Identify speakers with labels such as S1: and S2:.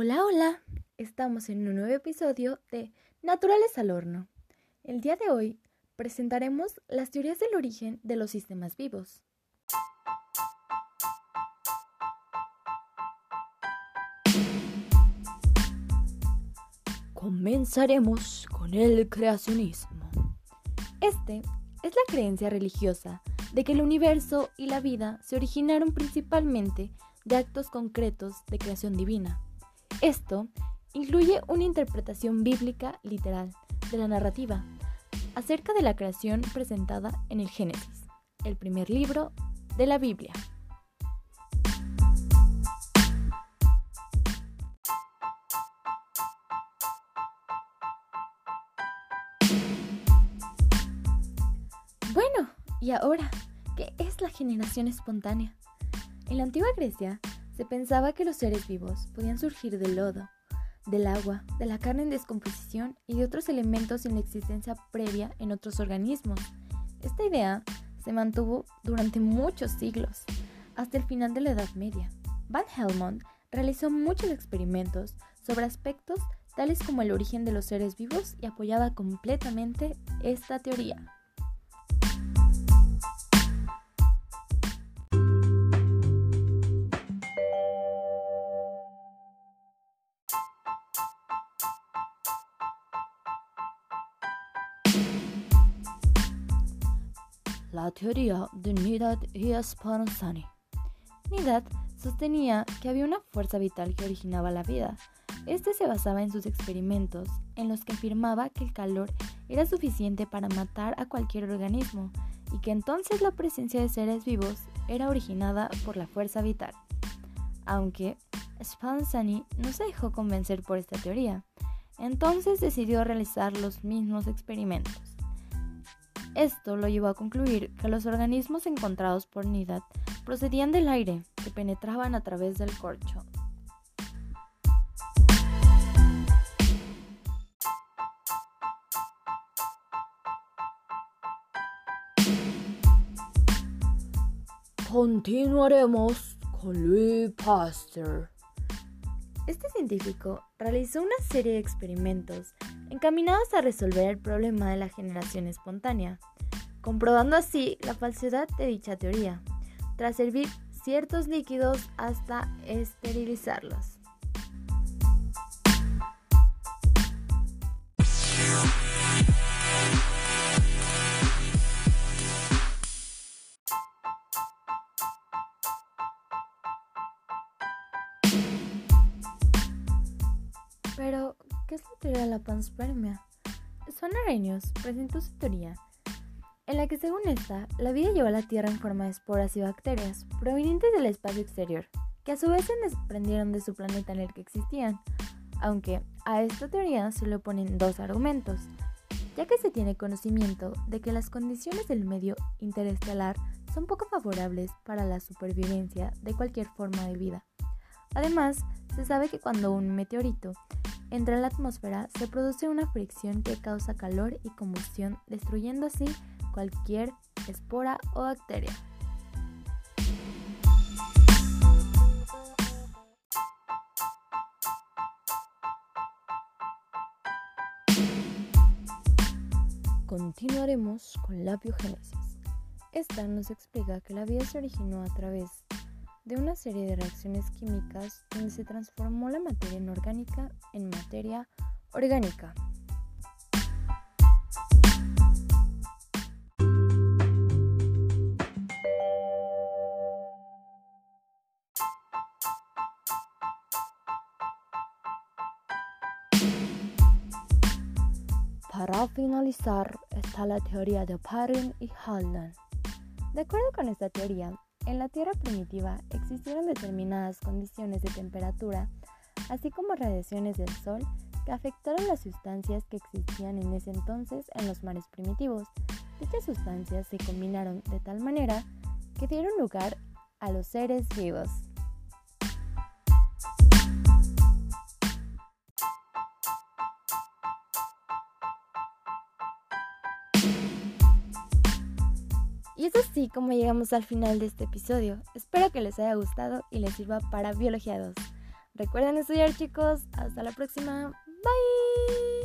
S1: Hola, hola. Estamos en un nuevo episodio de Naturales al Horno. El día de hoy presentaremos las teorías del origen de los sistemas vivos. Comenzaremos con el creacionismo. Este es la creencia religiosa de que el universo y la vida se originaron principalmente de actos concretos de creación divina. Esto incluye una interpretación bíblica literal de la narrativa acerca de la creación presentada en el Génesis, el primer libro de la Biblia. Bueno, y ahora, ¿qué es la generación espontánea? En la antigua Grecia, se pensaba que los seres vivos podían surgir del lodo, del agua, de la carne en descomposición y de otros elementos sin existencia previa en otros organismos. Esta idea se mantuvo durante muchos siglos, hasta el final de la Edad Media. Van Helmont realizó muchos experimentos sobre aspectos tales como el origen de los seres vivos y apoyaba completamente esta teoría. La teoría de Nidat y Spallanzani. Nidat sostenía que había una fuerza vital que originaba la vida. Este se basaba en sus experimentos, en los que afirmaba que el calor era suficiente para matar a cualquier organismo y que entonces la presencia de seres vivos era originada por la fuerza vital. Aunque Spallanzani no se dejó convencer por esta teoría, entonces decidió realizar los mismos experimentos. Esto lo llevó a concluir que los organismos encontrados por Nidat procedían del aire que penetraban a través del corcho. Continuaremos con Louis Pasteur. Este científico realizó una serie de experimentos encaminados a resolver el problema de la generación espontánea, comprobando así la falsedad de dicha teoría, tras servir ciertos líquidos hasta esterilizarlos. Teoría la panspermia? Swan Arrhenius presentó su teoría, en la que según esta, la vida llegó a la Tierra en forma de esporas y bacterias provenientes del espacio exterior, que a su vez se desprendieron de su planeta en el que existían, aunque a esta teoría se le oponen dos argumentos, ya que se tiene conocimiento de que las condiciones del medio interestelar son poco favorables para la supervivencia de cualquier forma de vida. Además, se sabe que cuando un meteorito entra en la atmósfera se produce una fricción que causa calor y combustión, destruyendo así cualquier espora o bacteria. Continuaremos con la biogénesis. Esta nos explica que la vida se originó a través de una serie de reacciones químicas donde se transformó la materia inorgánica en materia orgánica. Para finalizar está la teoría de Perrin y Haldan. De acuerdo con esta teoría, en la Tierra primitiva existieron determinadas condiciones de temperatura, así como radiaciones del Sol que afectaron las sustancias que existían en ese entonces en los mares primitivos. Dichas sustancias se combinaron de tal manera que dieron lugar a los seres vivos. Y es así como llegamos al final de este episodio. Espero que les haya gustado y les sirva para Biología 2. Recuerden estudiar chicos. Hasta la próxima. Bye.